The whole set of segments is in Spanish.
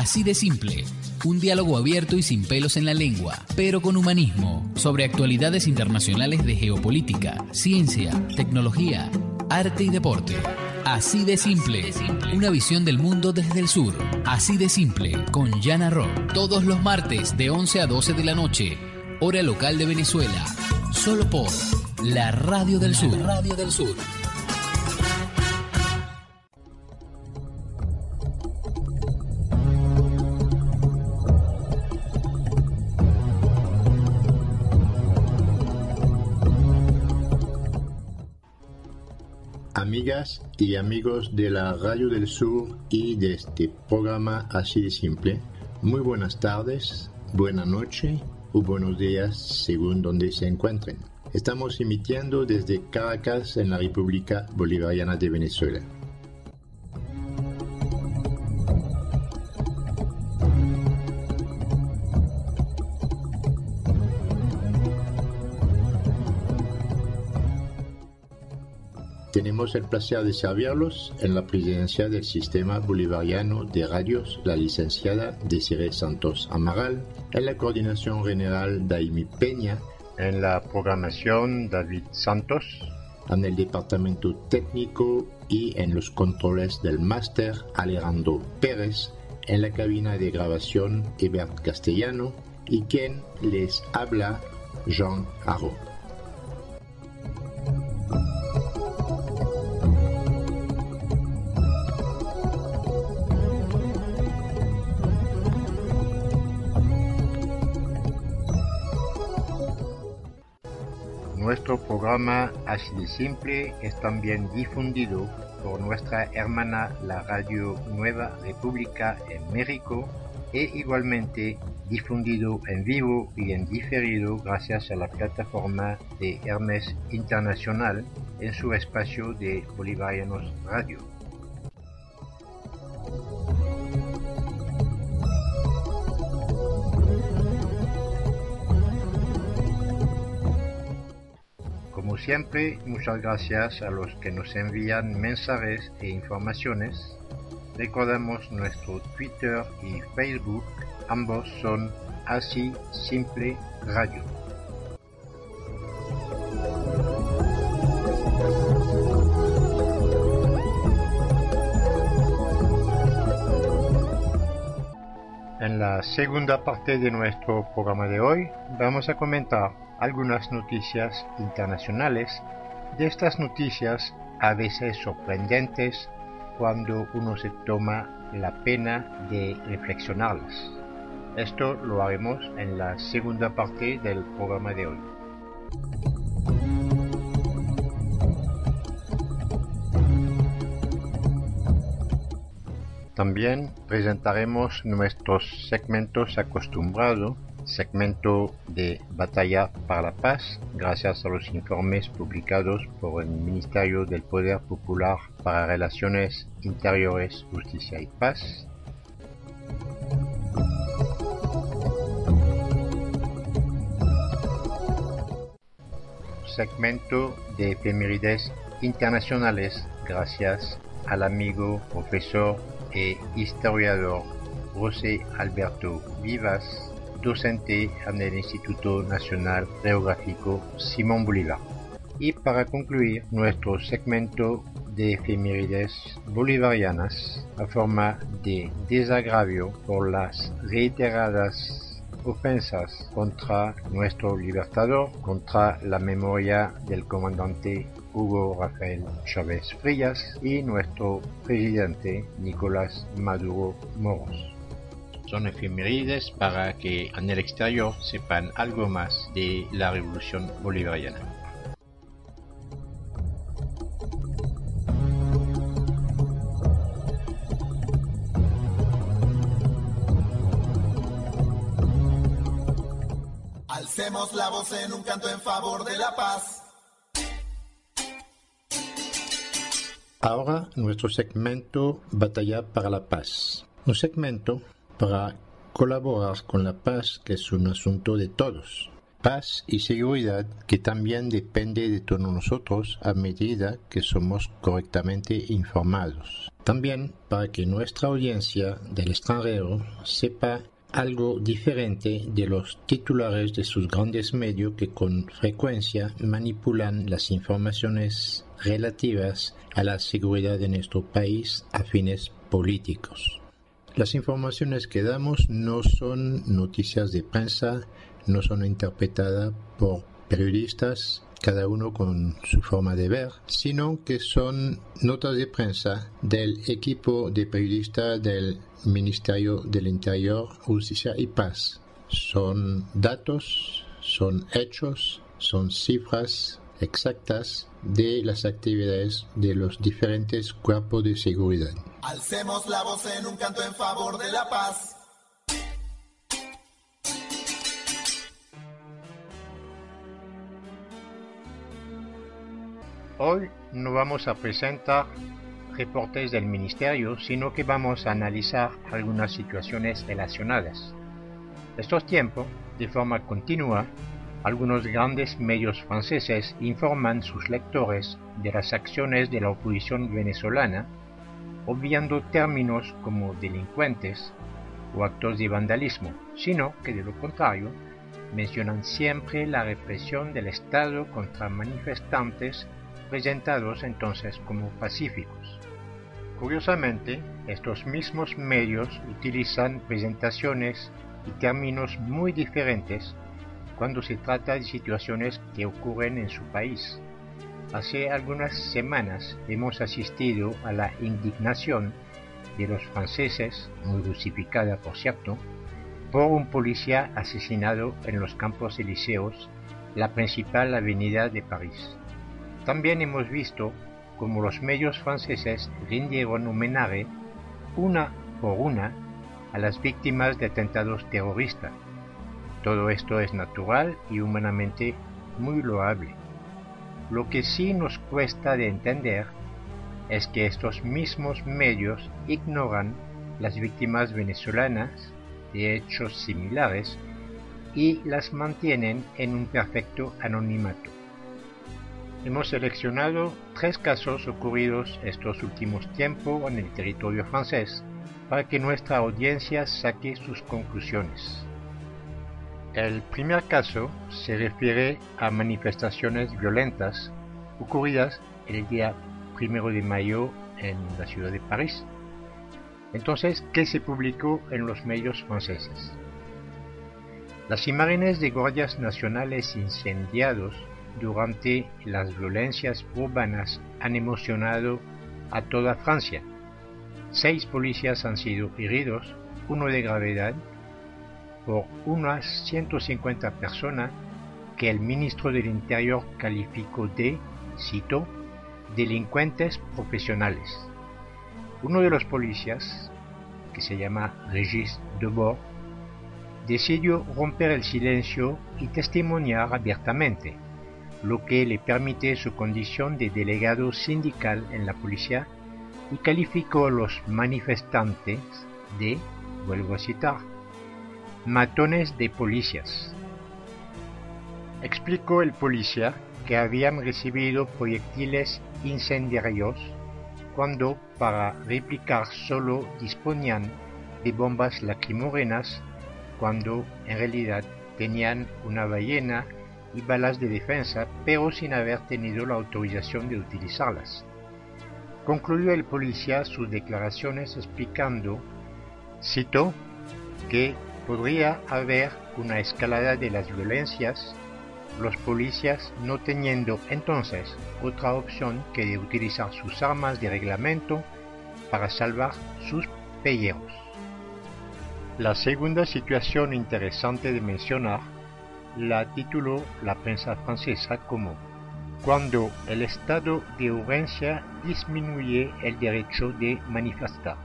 Así de simple. Un diálogo abierto y sin pelos en la lengua, pero con humanismo, sobre actualidades internacionales de geopolítica, ciencia, tecnología, arte y deporte. Así de simple. Una visión del mundo desde el sur. Así de simple, con Jana Rock. Todos los martes de 11 a 12 de la noche, hora local de Venezuela. Solo por la Radio del Sur. Radio del Sur. Amigas y amigos de la Radio del Sur y de este programa así de simple, muy buenas tardes, buena noche o buenos días según donde se encuentren. Estamos emitiendo desde Caracas en la República Bolivariana de Venezuela. Tenemos el placer de servirlos en la presidencia del Sistema Bolivariano de Radios, la licenciada Desiree Santos Amaral, en la coordinación general Daimi Peña, en la programación David Santos, en el departamento técnico y en los controles del máster Alejandro Pérez, en la cabina de grabación Ebert Castellano y quien les habla Jean Arro. Nuestro programa Así de Simple es también difundido por nuestra hermana la Radio Nueva República en México e igualmente difundido en vivo y en diferido gracias a la plataforma de Hermes Internacional en su espacio de Bolivarianos Radio. Siempre, muchas gracias a los que nos envían mensajes e informaciones. Recordamos nuestro Twitter y Facebook, ambos son así simple radio. La segunda parte de nuestro programa de hoy vamos a comentar algunas noticias internacionales. De estas noticias a veces sorprendentes cuando uno se toma la pena de reflexionarlas. Esto lo haremos en la segunda parte del programa de hoy. También presentaremos nuestros segmentos acostumbrados, segmento de Batalla para la Paz, gracias a los informes publicados por el Ministerio del Poder Popular para Relaciones Interiores, Justicia y Paz. Segmento de efemérides internacionales, gracias al amigo profesor e historiador José Alberto Vivas, docente en el Instituto Nacional Geográfico Simón Bolívar. Y para concluir nuestro segmento de efemérides bolivarianas a forma de desagravio por las reiteradas ofensas contra nuestro libertador, contra la memoria del comandante Hugo Rafael Chávez Frías y nuestro presidente Nicolás Maduro Moros. Son efemérides para que en el exterior sepan algo más de la revolución bolivariana. Alcemos la voz en un canto en favor de la paz. Ahora nuestro segmento Batalla para la Paz. Un segmento para colaborar con la paz que es un asunto de todos. Paz y seguridad que también depende de todos nosotros a medida que somos correctamente informados. También para que nuestra audiencia del extranjero sepa algo diferente de los titulares de sus grandes medios que con frecuencia manipulan las informaciones relativas a la seguridad de nuestro país a fines políticos. Las informaciones que damos no son noticias de prensa, no son interpretadas por periodistas, cada uno con su forma de ver, sino que son notas de prensa del equipo de periodistas del Ministerio del Interior, Justicia y Paz. Son datos, son hechos, son cifras exactas de las actividades de los diferentes cuerpos de seguridad. Alcemos la voz en un canto en favor de la paz. Hoy no vamos a presentar reportes del Ministerio, sino que vamos a analizar algunas situaciones relacionadas. Estos tiempos, de forma continua, algunos grandes medios franceses informan sus lectores de las acciones de la oposición venezolana, obviando términos como delincuentes o actos de vandalismo, sino que de lo contrario mencionan siempre la represión del Estado contra manifestantes presentados entonces como pacíficos. Curiosamente, estos mismos medios utilizan presentaciones y términos muy diferentes cuando se trata de situaciones que ocurren en su país. Hace algunas semanas hemos asistido a la indignación de los franceses, muy justificada por cierto, por un policía asesinado en los Campos Elíseos, la principal avenida de París. También hemos visto cómo los medios franceses rindieron homenaje una por una a las víctimas de atentados terroristas todo esto es natural y humanamente muy loable. Lo que sí nos cuesta de entender es que estos mismos medios ignoran las víctimas venezolanas de hechos similares y las mantienen en un perfecto anonimato. Hemos seleccionado tres casos ocurridos estos últimos tiempos en el territorio francés para que nuestra audiencia saque sus conclusiones. El primer caso se refiere a manifestaciones violentas ocurridas el día primero de mayo en la ciudad de París. Entonces, ¿qué se publicó en los medios franceses? Las imágenes de guardias nacionales incendiados durante las violencias urbanas han emocionado a toda Francia. Seis policías han sido heridos, uno de gravedad por unas 150 personas que el ministro del Interior calificó de, cito, delincuentes profesionales. Uno de los policías, que se llama Regis Debord, decidió romper el silencio y testimoniar abiertamente, lo que le permite su condición de delegado sindical en la policía y calificó a los manifestantes de, vuelvo a citar, matones de policías. Explicó el policía que habían recibido proyectiles incendiarios cuando para replicar solo disponían de bombas lacrimógenas cuando en realidad tenían una ballena y balas de defensa pero sin haber tenido la autorización de utilizarlas. Concluyó el policía sus declaraciones explicando, cito, que podría haber una escalada de las violencias, los policías no teniendo entonces otra opción que de utilizar sus armas de reglamento para salvar sus pelleros. La segunda situación interesante de mencionar la tituló la prensa francesa como cuando el estado de urgencia disminuye el derecho de manifestar.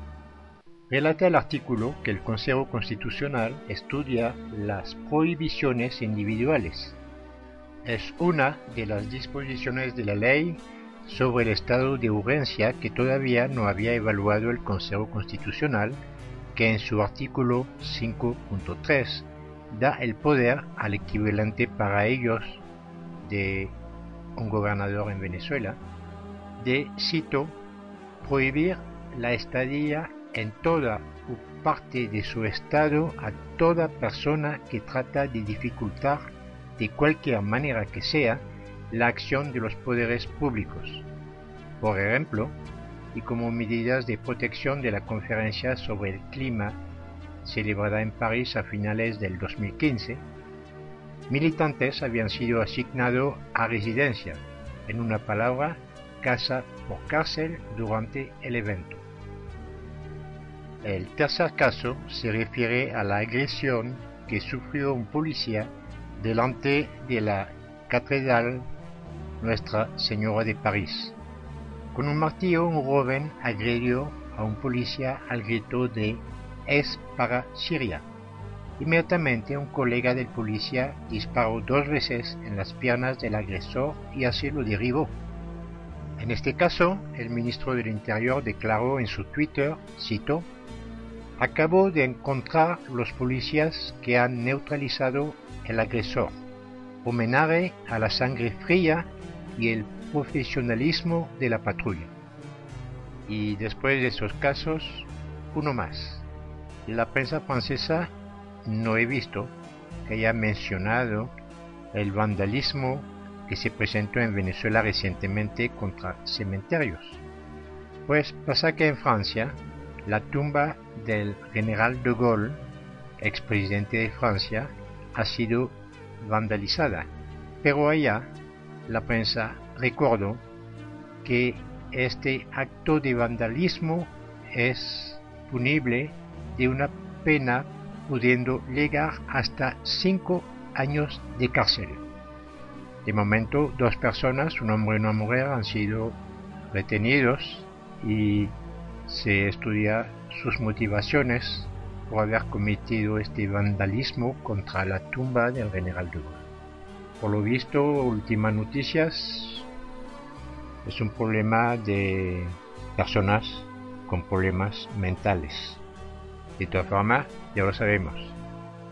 relata el artículo que el Consejo Constitucional estudia las prohibiciones individuales. Es una de las disposiciones de la ley sobre el estado de urgencia que todavía no había evaluado el Consejo Constitucional, que en su artículo 5.3 da el poder al equivalente para ellos de un gobernador en Venezuela, de, cito, prohibir la estadía en toda o parte de su estado a toda persona que trata de dificultar de cualquier manera que sea la acción de los poderes públicos. Por ejemplo, y como medidas de protección de la conferencia sobre el clima celebrada en París a finales del 2015, militantes habían sido asignados a residencia, en una palabra, casa por cárcel durante el evento. El tercer caso se refiere a la agresión que sufrió un policía delante de la Catedral Nuestra Señora de París. Con un martillo un joven agredió a un policía al grito de es para Siria. Inmediatamente un colega del policía disparó dos veces en las piernas del agresor y así lo derribó. En este caso, el ministro del Interior declaró en su Twitter, cito, Acabo de encontrar los policías que han neutralizado el agresor. Homenaje a la sangre fría y el profesionalismo de la patrulla. Y después de esos casos, uno más. La prensa francesa no he visto que haya mencionado el vandalismo que se presentó en Venezuela recientemente contra cementerios. Pues pasa que en Francia la tumba del general de Gaulle, expresidente de Francia, ha sido vandalizada. Pero allá la prensa recordó que este acto de vandalismo es punible de una pena pudiendo llegar hasta cinco años de cárcel. De momento, dos personas, un hombre y una mujer, han sido retenidos y se estudia sus motivaciones por haber cometido este vandalismo contra la tumba del general de. Por lo visto, últimas noticias, es un problema de personas con problemas mentales. De todas formas, ya lo sabemos,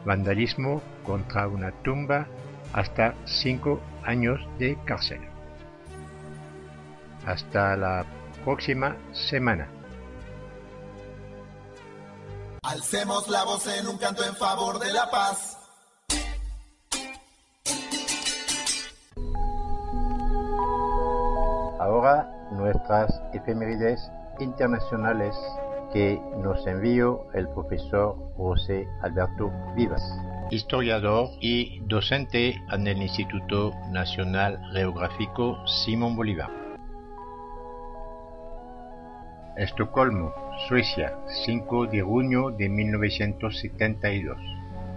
vandalismo contra una tumba hasta cinco años de cárcel. Hasta la próxima semana. Alcemos la voz en un canto en favor de la paz. Ahora nuestras efemérides internacionales que nos envió el profesor José Alberto Vivas, historiador y docente en el Instituto Nacional Geográfico Simón Bolívar. Estocolmo, Suecia, 5 de junio de 1972.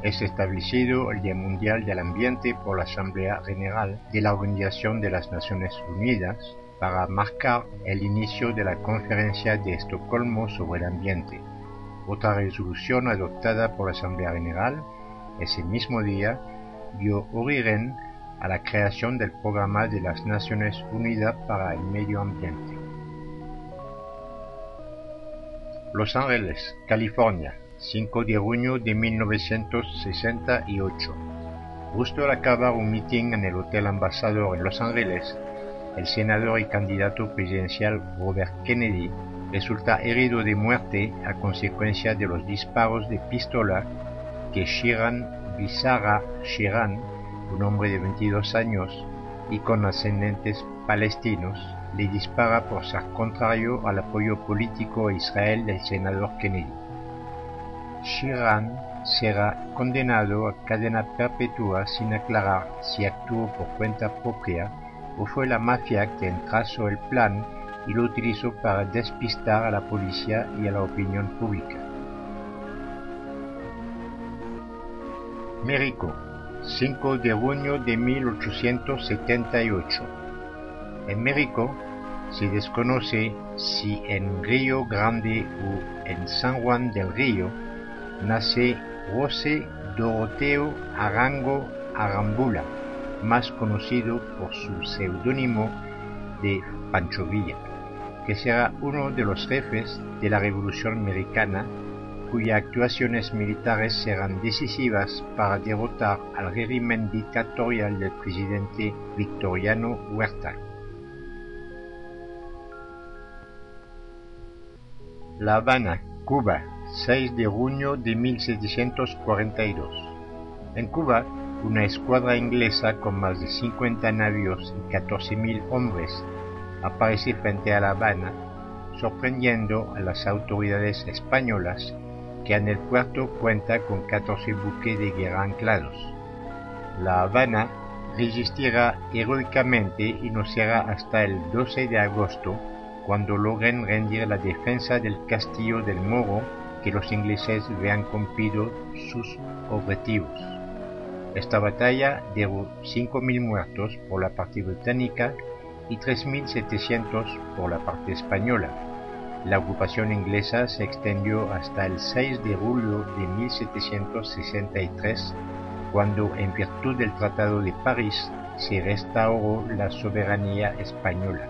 Es establecido el Día Mundial del Ambiente por la Asamblea General de la Organización de las Naciones Unidas para marcar el inicio de la Conferencia de Estocolmo sobre el Ambiente. Otra resolución adoptada por la Asamblea General ese mismo día dio origen a la creación del Programa de las Naciones Unidas para el Medio Ambiente. Los Ángeles, California, 5 de junio de 1968. Justo al acabar un meeting en el Hotel Ambassador en Los Ángeles, el senador y candidato presidencial Robert Kennedy resulta herido de muerte a consecuencia de los disparos de pistola que Shiran Bizarra Shiran, un hombre de 22 años y con ascendentes palestinos, le dispara por ser contrario al apoyo político a Israel del senador Kennedy. Shiran será condenado a cadena perpetua sin aclarar si actuó por cuenta propia o fue la mafia quien trazó el plan y lo utilizó para despistar a la policía y a la opinión pública. México, 5 de junio de 1878. En México, Se desconoce si en Río Grande o en San Juan del Río nace José Doroteo Arango Arambula, más conocido por su seudónimo de Pancho Villa, que será uno de los jefes de la Revolución Americana cuyas actuaciones militares serán decisivas para derrotar al régimen dictatorial del presidente Victoriano Huerta. La Habana, Cuba, 6 de junio de 1742. En Cuba, una escuadra inglesa con más de 50 navios y 14.000 hombres aparece frente a La Habana, sorprendiendo a las autoridades españolas que en el puerto cuenta con 14 buques de guerra anclados. La Habana resistirá heroicamente y no será hasta el 12 de agosto cuando logren rendir la defensa del castillo del Moro que los ingleses vean cumplido sus objetivos. Esta batalla dejó 5.000 muertos por la parte británica y 3.700 por la parte española. La ocupación inglesa se extendió hasta el 6 de julio de 1763, cuando en virtud del Tratado de París se restauró la soberanía española.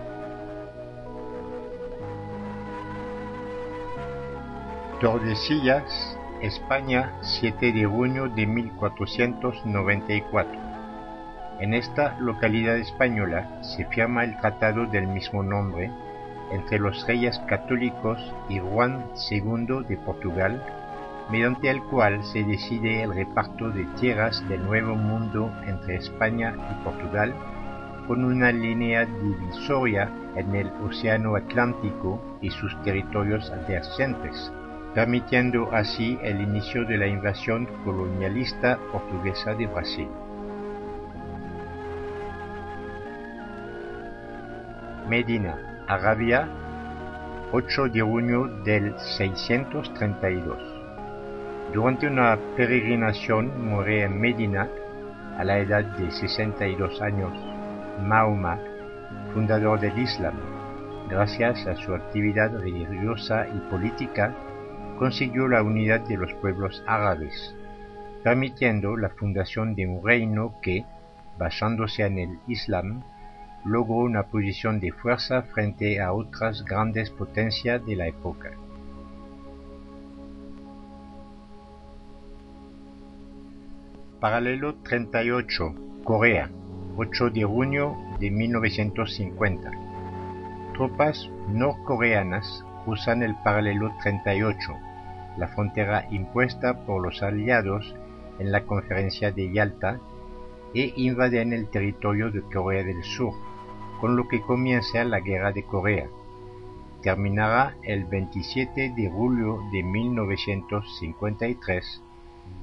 Tordesillas, España, 7 de junio de 1494. En esta localidad española se firma el tratado del mismo nombre entre los reyes católicos y Juan II de Portugal, mediante el cual se decide el reparto de tierras del Nuevo Mundo entre España y Portugal, con una línea divisoria en el Océano Atlántico y sus territorios adyacentes, permitiendo así el inicio de la invasión colonialista portuguesa de Brasil. Medina, Arabia, 8 de junio del 632. Durante una peregrinación muere en Medina, a la edad de 62 años, Mahoma, fundador del Islam. Gracias a su actividad religiosa y política, consiguió la unidad de los pueblos árabes, permitiendo la fundación de un reino que, basándose en el Islam, logró una posición de fuerza frente a otras grandes potencias de la época. Paralelo 38, Corea, 8 de junio de 1950. Tropas norcoreanas cruzan el paralelo 38, la frontera impuesta por los aliados en la conferencia de Yalta, e invaden el territorio de Corea del Sur con lo que comienza la Guerra de Corea. Terminará el 27 de julio de 1953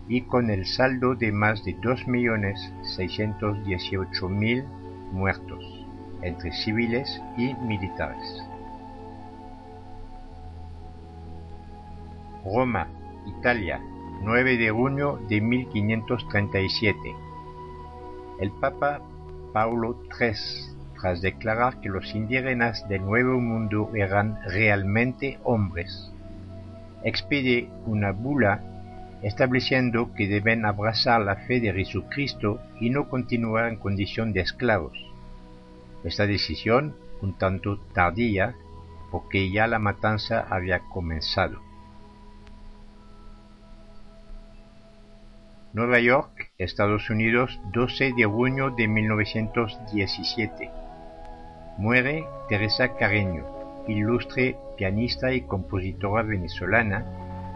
y con el saldo de más de 2.618.000 muertos entre civiles y militares. Roma, Italia, 9 de junio de 1537. El Papa Paulo III tras declarar que los indígenas del Nuevo Mundo eran realmente hombres. Expide una bula estableciendo que deben abrazar la fe de Jesucristo y no continuar en condición de esclavos. Esta decisión, un tanto tardía, porque ya la matanza había comenzado. Nueva York, Estados Unidos, 12 de junio de 1917. Muere Teresa Carreño, ilustre pianista y compositora venezolana,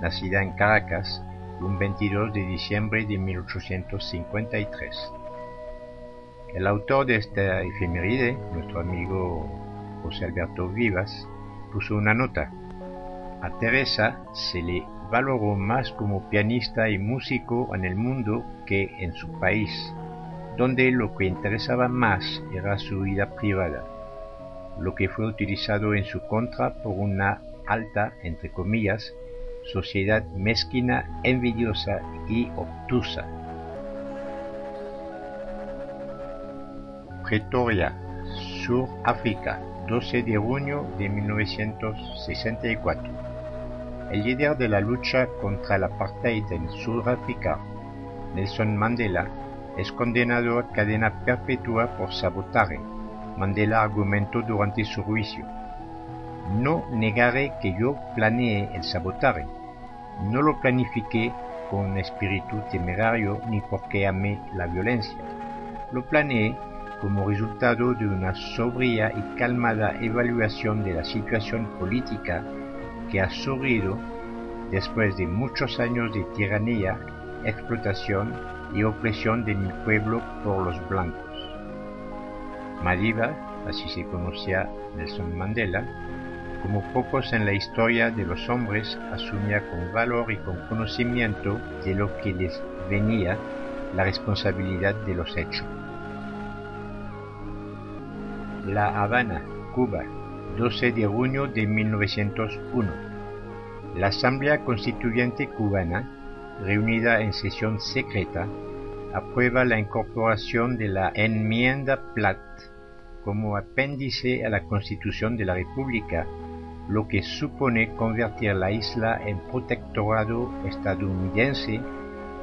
nacida en Caracas un 22 de diciembre de 1853. El autor de esta efeméride, nuestro amigo José Alberto Vivas, puso una nota. A Teresa se le valoró más como pianista y músico en el mundo que en su país, donde lo que interesaba más era su vida privada lo que fue utilizado en su contra por una alta, entre comillas, sociedad mezquina, envidiosa y obtusa. Pretoria, Sudáfrica, 12 de junio de 1964. El líder de la lucha contra el apartheid en Sudáfrica, Nelson Mandela, es condenado a cadena perpetua por sabotaje. Mandela argumentó durante su juicio. No negaré que yo planeé el sabotaje. No lo planifiqué con espíritu temerario ni porque amé la violencia. Lo planeé como resultado de una sobria y calmada evaluación de la situación política que ha surgido después de muchos años de tiranía, explotación y opresión de mi pueblo por los blancos. Madiba, así se conocía Nelson Mandela, como pocos en la historia de los hombres, asumía con valor y con conocimiento de lo que les venía la responsabilidad de los hechos. La Habana, Cuba, 12 de junio de 1901. La Asamblea Constituyente cubana, reunida en sesión secreta, aprueba la incorporación de la enmienda Platt como apéndice a la Constitución de la República lo que supone convertir la isla en protectorado estadounidense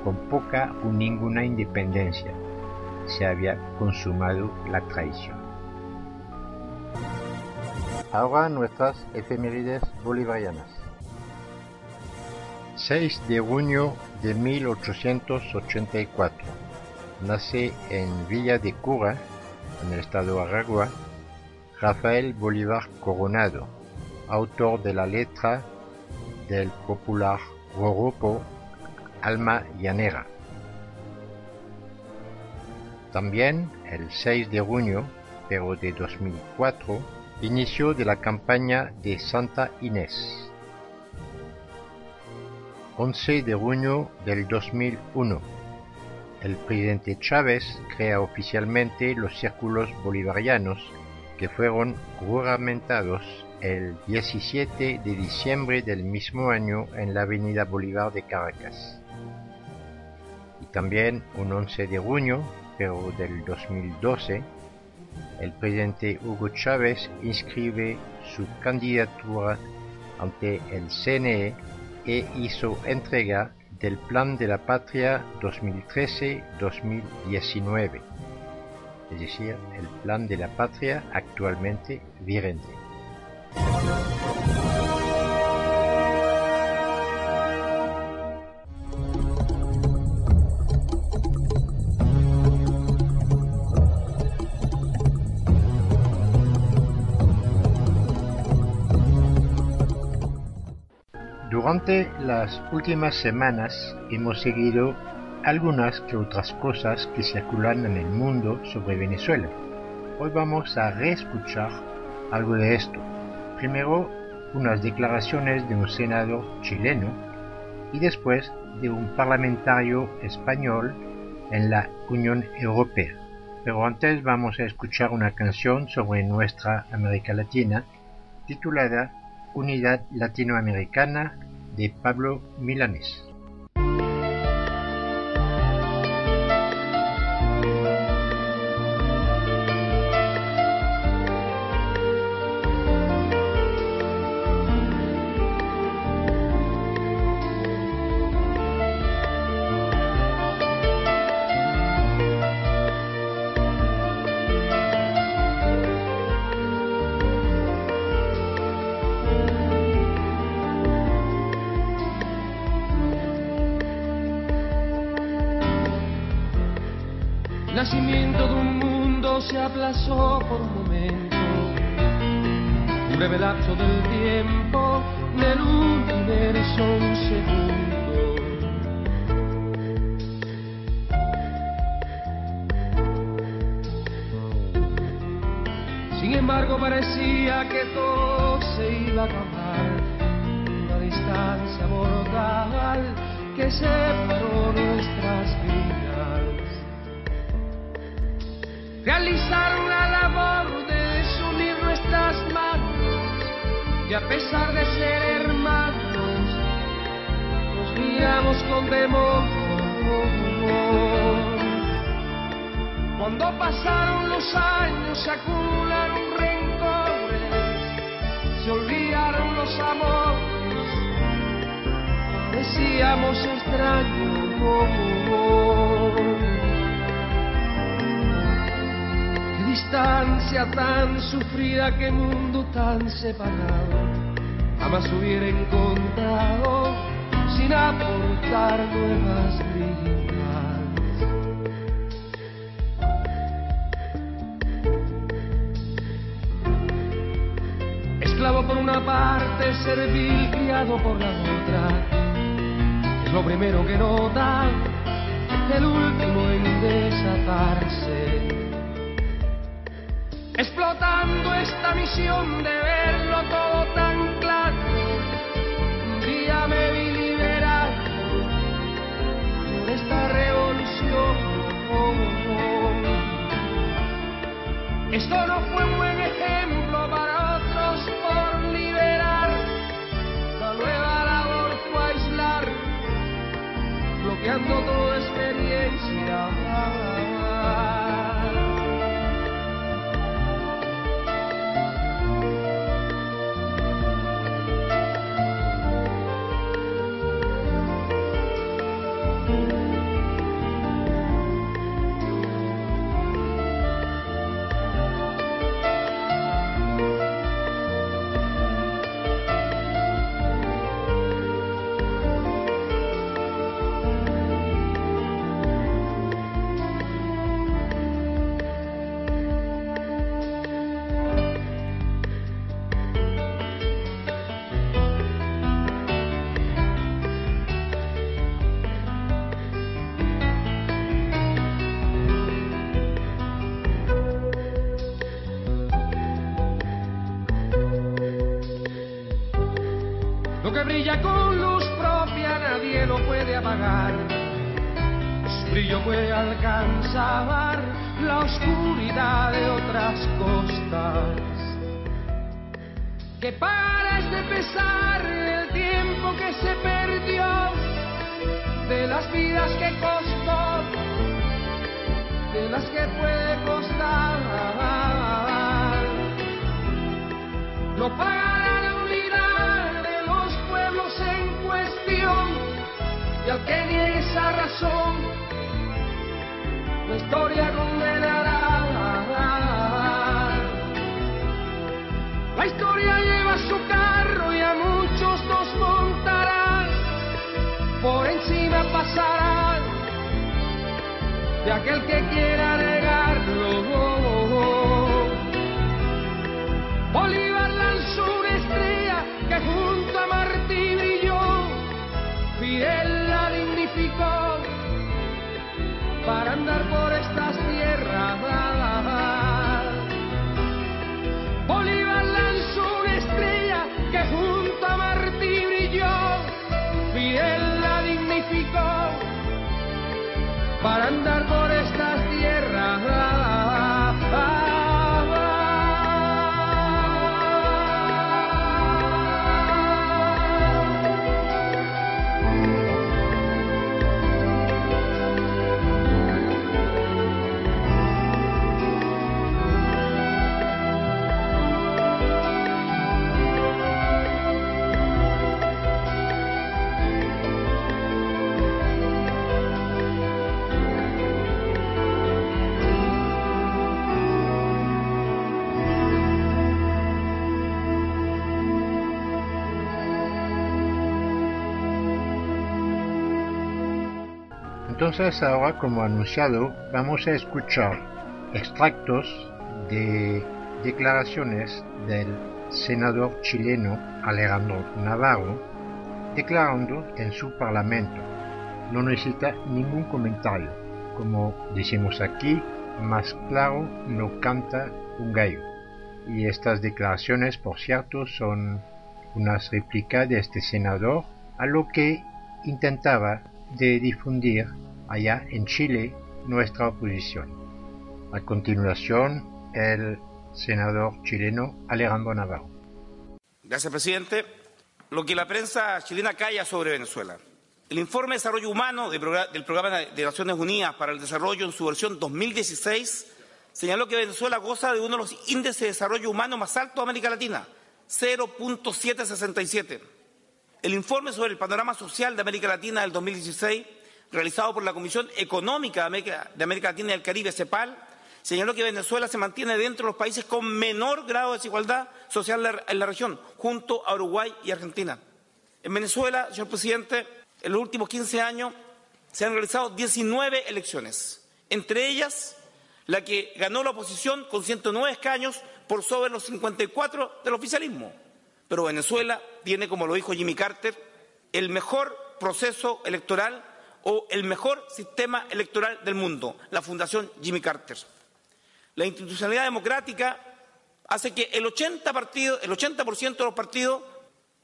con poca o ninguna independencia. Se había consumado la traición. Ahora nuestras efemérides bolivarianas. 6 de junio de 1884. Nace en Villa de Cura, en el estado de Aragua, Rafael Bolívar Coronado, autor de la letra del popular Roropo Alma Llanera. También el 6 de junio, pero de 2004, inicio de la campaña de Santa Inés. 11 de junio del 2001, el presidente Chávez crea oficialmente los círculos bolivarianos que fueron juramentados el 17 de diciembre del mismo año en la Avenida Bolívar de Caracas. Y también un 11 de junio, pero del 2012, el presidente Hugo Chávez inscribe su candidatura ante el CNE e hizo entrega del Plan de la Patria 2013-2019, es decir, el Plan de la Patria actualmente vigente. Durante las últimas semanas hemos seguido algunas que otras cosas que circulan en el mundo sobre Venezuela. Hoy vamos a reescuchar algo de esto. Primero, unas declaraciones de un senador chileno y después de un parlamentario español en la Unión Europea. Pero antes vamos a escuchar una canción sobre nuestra América Latina titulada Unidad Latinoamericana de Pablo Milanés. Y a pesar de ser hermanos nos miramos con temor Cuando pasaron los años se acumularon rencores, se olvidaron los amores, decíamos extraño. Distancia tan sufrida, qué mundo tan separado, jamás hubiera encontrado sin aportar nuevas vidas. Esclavo por una parte, servil criado por la otra. Es lo primero que nota, el último en desatarse. Esta misión de verlo todo tan claro, un día me vi liberado por esta revolución. Esto no fue un buen ejemplo para otros por liberar. La nueva labor fue aislar, bloqueando toda experiencia. La oscuridad de otras costas. Que pares de pesar el tiempo que se perdió, de las vidas que costó, de las que puede costar. No pagará la unidad de los pueblos en cuestión y al que niegue esa razón, la historia condenará. La historia lleva su carro y a muchos nos montarán, por encima pasarán de aquel que quiera negarlo. Andar por estas tierras. Bolívar lanzó una estrella que junto a Martí brilló, Fidel la dignificó para andar por Entonces ahora, como anunciado, vamos a escuchar extractos de declaraciones del senador chileno Alejandro Navarro declarando en su parlamento. No necesita ningún comentario. Como decimos aquí, más claro no canta un gallo. Y estas declaraciones, por cierto, son unas réplicas de este senador a lo que intentaba de difundir allá en Chile nuestra oposición. A continuación, el senador chileno Alejandro Navarro. Gracias, presidente. Lo que la prensa chilena calla sobre Venezuela. El informe de desarrollo humano del Programa de Naciones Unidas para el Desarrollo en su versión 2016 señaló que Venezuela goza de uno de los índices de desarrollo humano más altos de América Latina, 0.767. El informe sobre el panorama social de América Latina del 2016, realizado por la Comisión Económica de América, de América Latina y el Caribe, CEPAL, señaló que Venezuela se mantiene dentro de los países con menor grado de desigualdad social en la región, junto a Uruguay y Argentina. En Venezuela, señor presidente, en los últimos 15 años se han realizado 19 elecciones, entre ellas la que ganó la oposición con 109 escaños por sobre los 54 del oficialismo. Pero Venezuela tiene, como lo dijo Jimmy Carter, el mejor proceso electoral o el mejor sistema electoral del mundo, la Fundación Jimmy Carter. La institucionalidad democrática hace que el 80%, el 80 de los partidos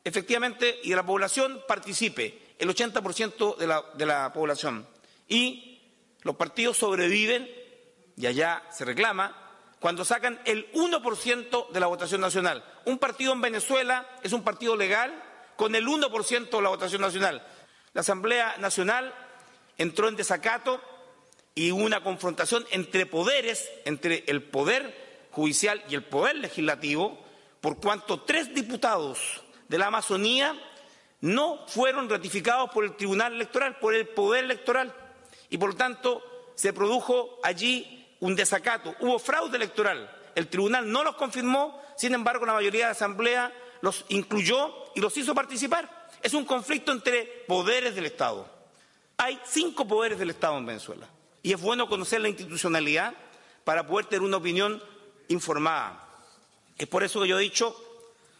efectivamente y de la población participe, el 80% de la, de la población. Y los partidos sobreviven y allá se reclama, cuando sacan el 1% de la votación nacional. Un partido en Venezuela es un partido legal con el 1% de la votación nacional. La Asamblea Nacional entró en desacato y una confrontación entre poderes, entre el poder judicial y el poder legislativo, por cuanto tres diputados de la Amazonía no fueron ratificados por el Tribunal Electoral, por el poder electoral, y por lo tanto se produjo allí un desacato, hubo fraude electoral. El tribunal no los confirmó, sin embargo, la mayoría de la Asamblea los incluyó y los hizo participar. Es un conflicto entre poderes del Estado. Hay cinco poderes del Estado en Venezuela y es bueno conocer la institucionalidad para poder tener una opinión informada. Es por eso que yo he dicho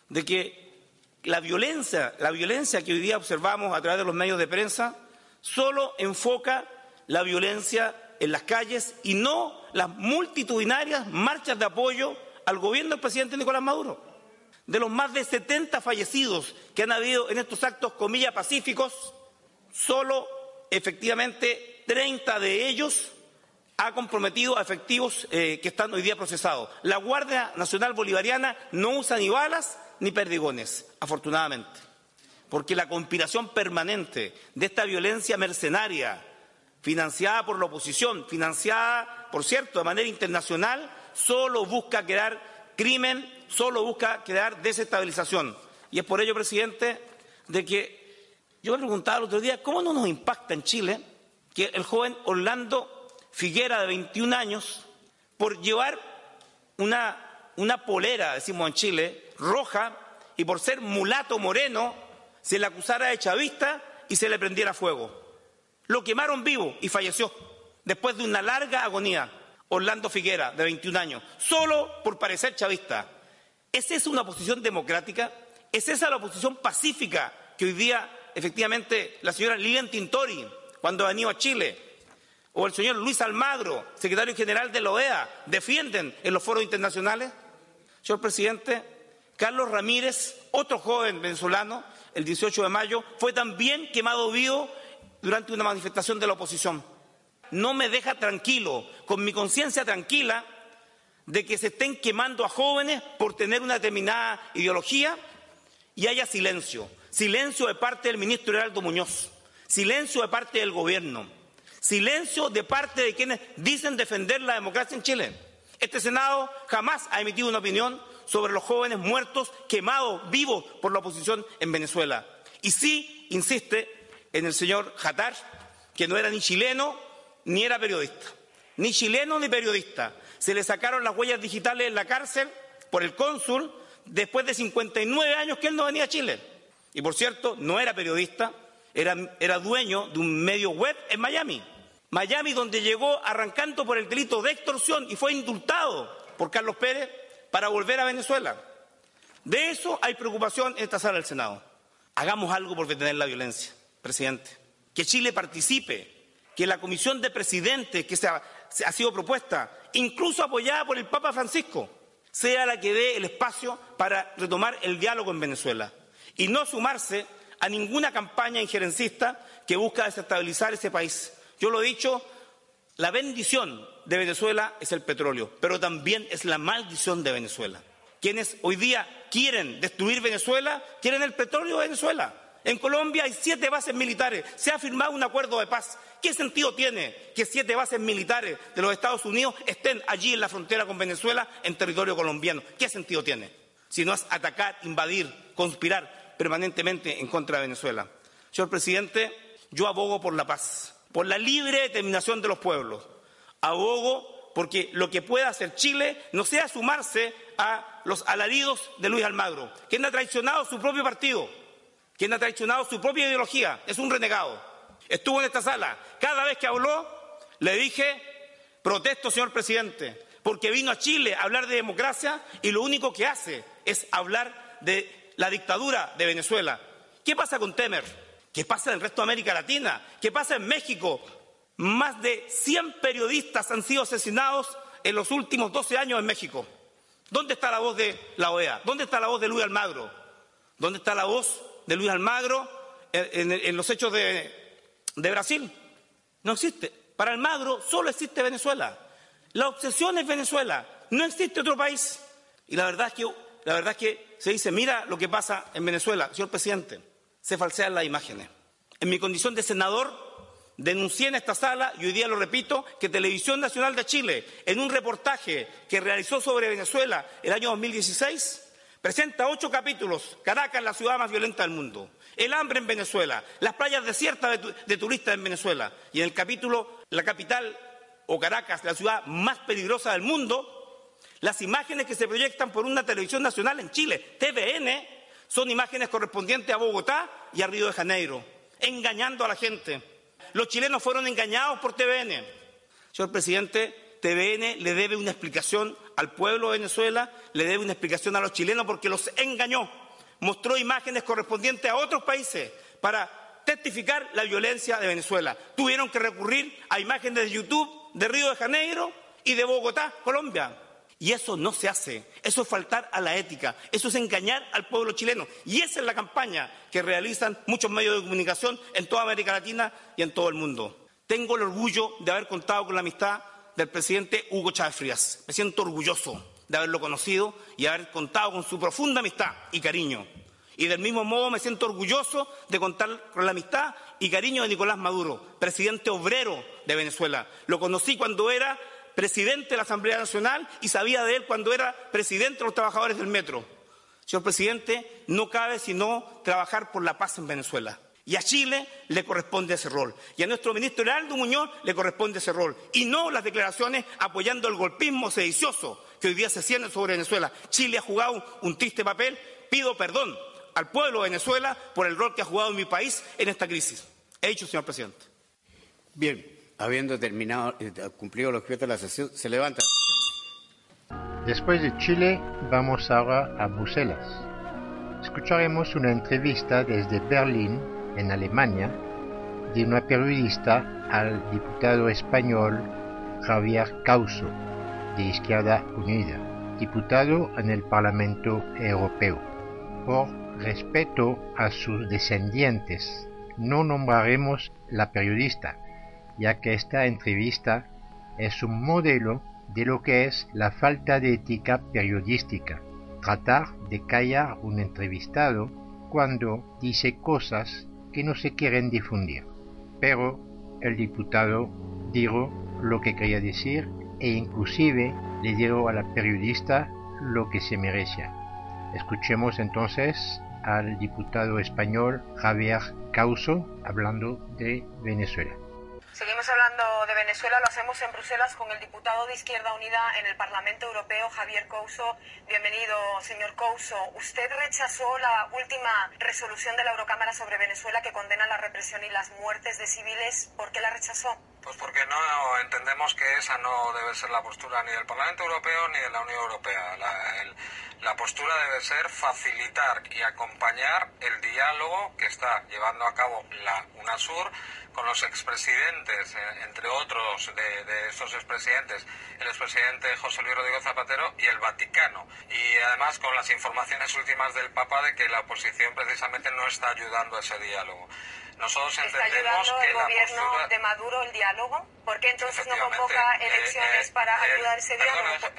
de que la violencia, la violencia que hoy día observamos a través de los medios de prensa, solo enfoca la violencia en las calles y no las multitudinarias marchas de apoyo al gobierno del presidente Nicolás Maduro. De los más de 70 fallecidos que han habido en estos actos, comillas, pacíficos, solo efectivamente 30 de ellos ha comprometido a efectivos eh, que están hoy día procesados. La Guardia Nacional Bolivariana no usa ni balas ni perdigones, afortunadamente, porque la conspiración permanente de esta violencia mercenaria financiada por la oposición, financiada, por cierto, de manera internacional, solo busca crear crimen, solo busca crear desestabilización. Y es por ello, presidente, de que yo me preguntaba el otro día, ¿cómo no nos impacta en Chile que el joven Orlando Figuera, de 21 años, por llevar una, una polera, decimos en Chile, roja, y por ser mulato moreno, se le acusara de chavista y se le prendiera fuego? Lo quemaron vivo y falleció después de una larga agonía. Orlando Figuera, de 21 años, solo por parecer chavista. ¿Es esa una oposición democrática? ¿Es esa la oposición pacífica que hoy día efectivamente la señora Lilian Tintori, cuando ha venido a Chile, o el señor Luis Almagro, secretario general de la OEA, defienden en los foros internacionales? Señor presidente, Carlos Ramírez, otro joven venezolano, el 18 de mayo, fue también quemado vivo durante una manifestación de la oposición. No me deja tranquilo, con mi conciencia tranquila, de que se estén quemando a jóvenes por tener una determinada ideología y haya silencio. Silencio de parte del ministro Heraldo Muñoz. Silencio de parte del gobierno. Silencio de parte de quienes dicen defender la democracia en Chile. Este Senado jamás ha emitido una opinión sobre los jóvenes muertos, quemados vivos por la oposición en Venezuela. Y sí insiste en el señor Jatar, que no era ni chileno ni era periodista. Ni chileno ni periodista. Se le sacaron las huellas digitales en la cárcel por el cónsul después de 59 años que él no venía a Chile. Y por cierto, no era periodista, era, era dueño de un medio web en Miami. Miami donde llegó arrancando por el delito de extorsión y fue indultado por Carlos Pérez para volver a Venezuela. De eso hay preocupación en esta sala del Senado. Hagamos algo por detener la violencia presidente, que Chile participe, que la comisión de presidentes que se ha, ha sido propuesta, incluso apoyada por el Papa Francisco, sea la que dé el espacio para retomar el diálogo en Venezuela y no sumarse a ninguna campaña injerencista que busca desestabilizar ese país. Yo lo he dicho, la bendición de Venezuela es el petróleo, pero también es la maldición de Venezuela. Quienes hoy día quieren destruir Venezuela, quieren el petróleo de Venezuela En Colombia hay siete bases militares. Se ha firmado un acuerdo de paz. ¿Qué sentido tiene que siete bases militares de los Estados Unidos estén allí en la frontera con Venezuela, en territorio colombiano? ¿Qué sentido tiene? Si no es atacar, invadir, conspirar permanentemente en contra de Venezuela. Señor presidente, yo abogo por la paz, por la libre determinación de los pueblos. Abogo porque lo que pueda hacer Chile no sea sumarse a los alaridos de Luis Almagro, quien ha traicionado su propio partido, quien ha traicionado su propia ideología, es un renegado. Estuvo en esta sala. Cada vez que habló, le dije, protesto, señor presidente, porque vino a Chile a hablar de democracia y lo único que hace es hablar de la dictadura de Venezuela. ¿Qué pasa con Temer? ¿Qué pasa en el resto de América Latina? ¿Qué pasa en México? Más de 100 periodistas han sido asesinados en los últimos 12 años en México. ¿Dónde está la voz de la OEA? ¿Dónde está la voz de Luis Almagro? ¿Dónde está la voz de Luis Almagro en, los hechos de, de Brasil. No existe. Para Almagro solo existe Venezuela. La obsesión es Venezuela. No existe otro país. Y la verdad es que, la verdad es que se dice, mira lo que pasa en Venezuela, señor presidente. Se falsean las imágenes. En mi condición de senador, denuncié en esta sala, y hoy día lo repito, que Televisión Nacional de Chile, en un reportaje que realizó sobre Venezuela el año 2016, Presenta ocho capítulos. Caracas, la ciudad más violenta del mundo. El hambre en Venezuela. Las playas desiertas de, turistas en Venezuela. Y en el capítulo La capital o Caracas, la ciudad más peligrosa del mundo, las imágenes que se proyectan por una televisión nacional en Chile, TVN, son imágenes correspondientes a Bogotá y a Río de Janeiro, engañando a la gente. Los chilenos fueron engañados por TVN. Señor presidente, TVN le debe una explicación al pueblo de Venezuela, le debe una explicación a los chilenos porque los engañó. Mostró imágenes correspondientes a otros países para testificar la violencia de Venezuela. Tuvieron que recurrir a imágenes de YouTube de Río de Janeiro y de Bogotá, Colombia. Y eso no se hace, eso es faltar a la ética, eso es engañar al pueblo chileno. Y esa es la campaña que realizan muchos medios de comunicación en toda América Latina y en todo el mundo. Tengo el orgullo de haber contado con la amistad del presidente Hugo Chávez Frías. Me siento orgulloso de haberlo conocido y haber contado con su profunda amistad y cariño. Y del mismo modo me siento orgulloso de contar con la amistad y cariño de Nicolás Maduro, presidente obrero de Venezuela. Lo conocí cuando era presidente de la Asamblea Nacional y sabía de él cuando era presidente de los trabajadores del metro. Señor presidente, no cabe sino trabajar por la paz en Venezuela. Y a Chile le corresponde ese rol. Y a nuestro ministro Heraldo Muñoz le corresponde ese rol. Y no las declaraciones apoyando el golpismo sedicioso que hoy día se cierne sobre Venezuela. Chile ha jugado un triste papel. Pido perdón al pueblo de Venezuela por el rol que ha jugado mi país en esta crisis. He dicho, señor presidente. Bien, habiendo terminado, eh, cumplido los objetos de la sesión, se levanta. Después de Chile, vamos ahora a Bruselas. Escucharemos una entrevista desde Berlín en Alemania de una periodista al diputado español Javier Causo, de Izquierda Unida, diputado en el Parlamento Europeo. Por respeto a sus descendientes, no nombraremos la periodista, ya que esta entrevista es un modelo de lo que es la falta de ética periodística, tratar de callar un entrevistado cuando dice cosas que no se quieren difundir. Pero el diputado dijo lo que quería decir e inclusive le dio a la periodista lo que se merecía. Escuchemos entonces al diputado español Javier Causo hablando de Venezuela. Seguimos hablando de Venezuela, lo hacemos en Bruselas con el diputado de Izquierda Unida en el Parlamento Europeo, Javier Couso. Bienvenido, señor Couso. Usted rechazó la última resolución de la Eurocámara sobre Venezuela que condena la represión y las muertes de civiles. ¿Por qué la rechazó? Pues porque no entendemos que esa no debe ser la postura ni del Parlamento Europeo ni de la Unión Europea. La, postura debe ser facilitar y acompañar el diálogo que está llevando a cabo la UNASUR con los expresidentes, eh, entre otros de, de esos expresidentes, el expresidente José Luis Rodrigo Zapatero y el Vaticano. Y además con las informaciones últimas del Papa de que la oposición precisamente no está ayudando a ese diálogo. Nosotros ¿Está ayudando el gobierno de Maduro el diálogo? ¿Por qué entonces no convoca eh, elecciones eh, para ayudar ese diálogo?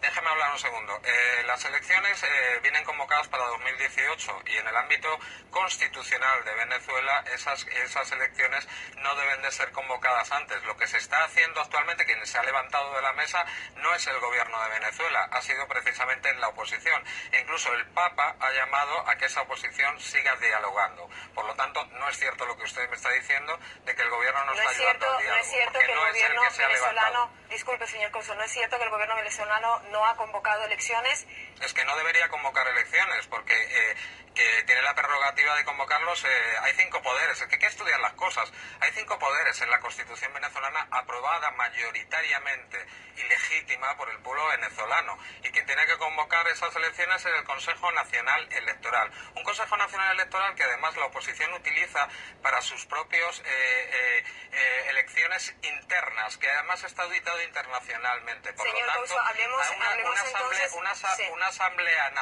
déjeme hablar un segundo. Eh, las elecciones eh, vienen convocadas para 2018 y en el ámbito constitucional de Venezuela esas, esas elecciones no deben de ser convocadas antes. Lo que se está haciendo actualmente, quien se ha levantado de la mesa, no es el gobierno de Venezuela, ha sido precisamente en la oposición. E incluso el Papa ha llamado a que esa oposición siga dialogando. Por lo tanto, no es cierto lo que usted me está diciendo de que el gobierno no, está ayudando al diálogo. No es cierto que el gobierno venezolano, disculpe señor Couso, no es cierto que el gobierno venezolano no ha convocado elecciones. Es que no debería convocar elecciones porque eh, que tiene la prerrogativa de convocarlos, eh, hay cinco poderes, es que hay que estudiar las cosas. Hay cinco poderes en la Constitución venezolana aprobada mayoritariamente y legítima por el pueblo venezolano. Y quien tiene que convocar esas elecciones es el Consejo Nacional Electoral. Un Consejo Nacional Electoral que además la oposición utiliza para sus propios eh, eh, elecciones internas, que además está auditado internacionalmente. Por Señor lo tanto, hablemos, una, hablemos asamblea, entonces, una, sí. una asamblea,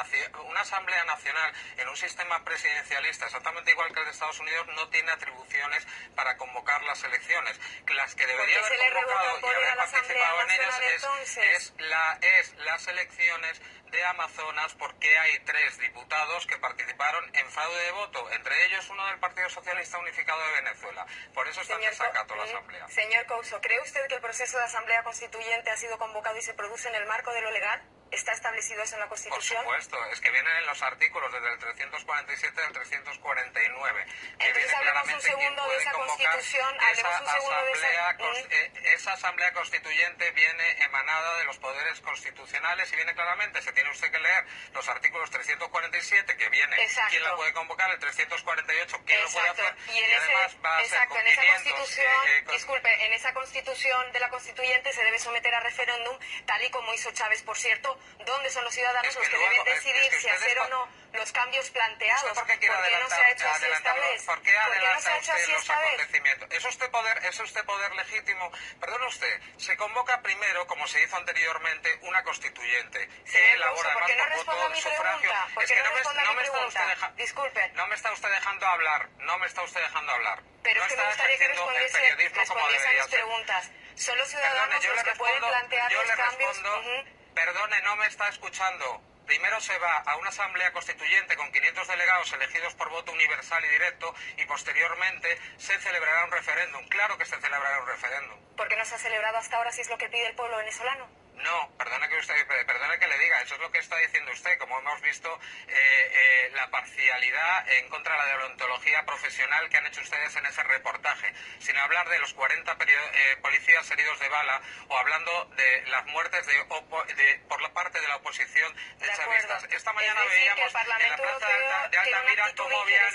una asamblea nacional en un sistema presidencialista, exactamente igual que el de Estados Unidos, no tiene atribuciones para convocar las elecciones. Las que debería ¿Por qué haber convocado y haber participado en ellas es, es, la, es las elecciones de Amazonas porque hay tres diputados que participaron en fraude de voto, entre ellos uno del Partido Socialista Unificado de Venezuela. Por eso está en desacato la Co- Asamblea. Señor Couso, ¿cree usted que el proceso de asamblea constituyente ha sido convocado y se produce en el marco de lo legal? ¿Está establecido eso en la Por Constitución? supuesto, es que vienen en los artículos desde el 347 al 349. que Entonces, hablemos un segundo de esa Constitución, esa hablemos un segundo de esa- asamblea cons- Mm. eh, esa asamblea constituyente viene emanada de los poderes constitucionales y viene claramente, se tiene usted que leer los artículos 347 que viene, Exacto. quién la puede convocar, el 348 quién lo puede Exacto. hacer Y en, además ese, va a ser exacto, con en esa 500, constitución, eh, eh, con- disculpe, en esa constitución de la constituyente se debe someter a referéndum, tal y como hizo Chávez, por cierto, donde son los ciudadanos Es los que luego- deben es- es que decidir si hacer o no los cambios planteados. ¿Eso por qué no se ha hecho así esta vez? ¿Por qué no se ha hecho así esta vez? ¿Es usted poder, es usted poder legítimo? Perdone usted, se convoca primero, como se hizo anteriormente, una constituyente que Señor elabora ¿por qué no responde a mi pregunta? ¿Por Es qué que no no me, responde a no mi pregunta? deja- Disculpe. no me está usted dejando hablar, no me está usted dejando hablar. Pero no es que me gustaría que respondiese, a mis preguntas. Son los ciudadanos los que pueden plantear los cambios. Perdone, no me está escuchando. Primero se va a una asamblea constituyente con 500 delegados elegidos por voto universal y directo y posteriormente se celebrará un referéndum. Claro que se celebrará un referéndum. ¿Por qué no se ha celebrado hasta ahora si es lo que pide el pueblo venezolano? No, perdone que usted, perdone que le diga, eso es lo que está diciendo usted, como hemos visto eh, eh, la parcialidad en contra de la deontología profesional que han hecho ustedes en ese reportaje, sin hablar de los 40 perio- eh, policías heridos de bala o hablando de las muertes de, opo- de- por la parte de la oposición de, De acuerdo. chavistas. Esta mañana Es decir, veíamos en la plaza de, Alta- Altamira cómo habían,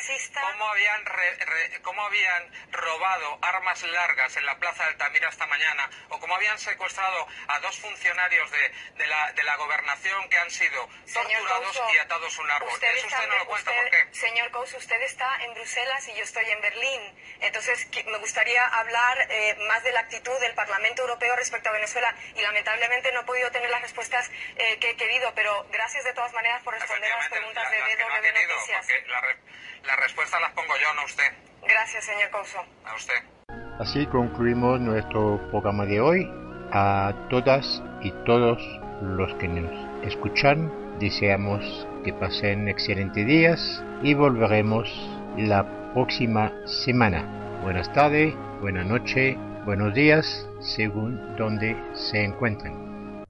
cómo habían re- re- cómo habían robado armas largas en la plaza de Altamira esta mañana o cómo habían secuestrado a dos funcionarios de, de la, de la gobernación que han sido torturados Couso, y atados a un árbol. usted Eso usted no lo cuenta, usted- ¿por qué? Señor Couso, usted está en Bruselas y yo estoy en Berlín. Entonces, que- me gustaría hablar eh, más de la actitud del Parlamento Europeo respecto a Venezuela y lamentablemente no he podido tener las respuestas eh, que he querido, pero gracias de todas maneras por responder a las preguntas la- de las no BW querido, Noticias. porque la re- las respuestas las pongo yo, no usted. Gracias, señor Couso. A usted. Así concluimos nuestro programa de hoy. A todas y todos los que nos escuchan, deseamos que pasen excelentes días y volveremos la próxima semana. Buenas tardes, buenas noches, buenos días, según donde se encuentren.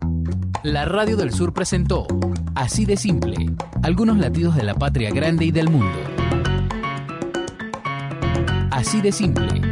La Radio del Sur presentó Así de Simple, algunos latidos de la patria grande y del mundo. Así de Simple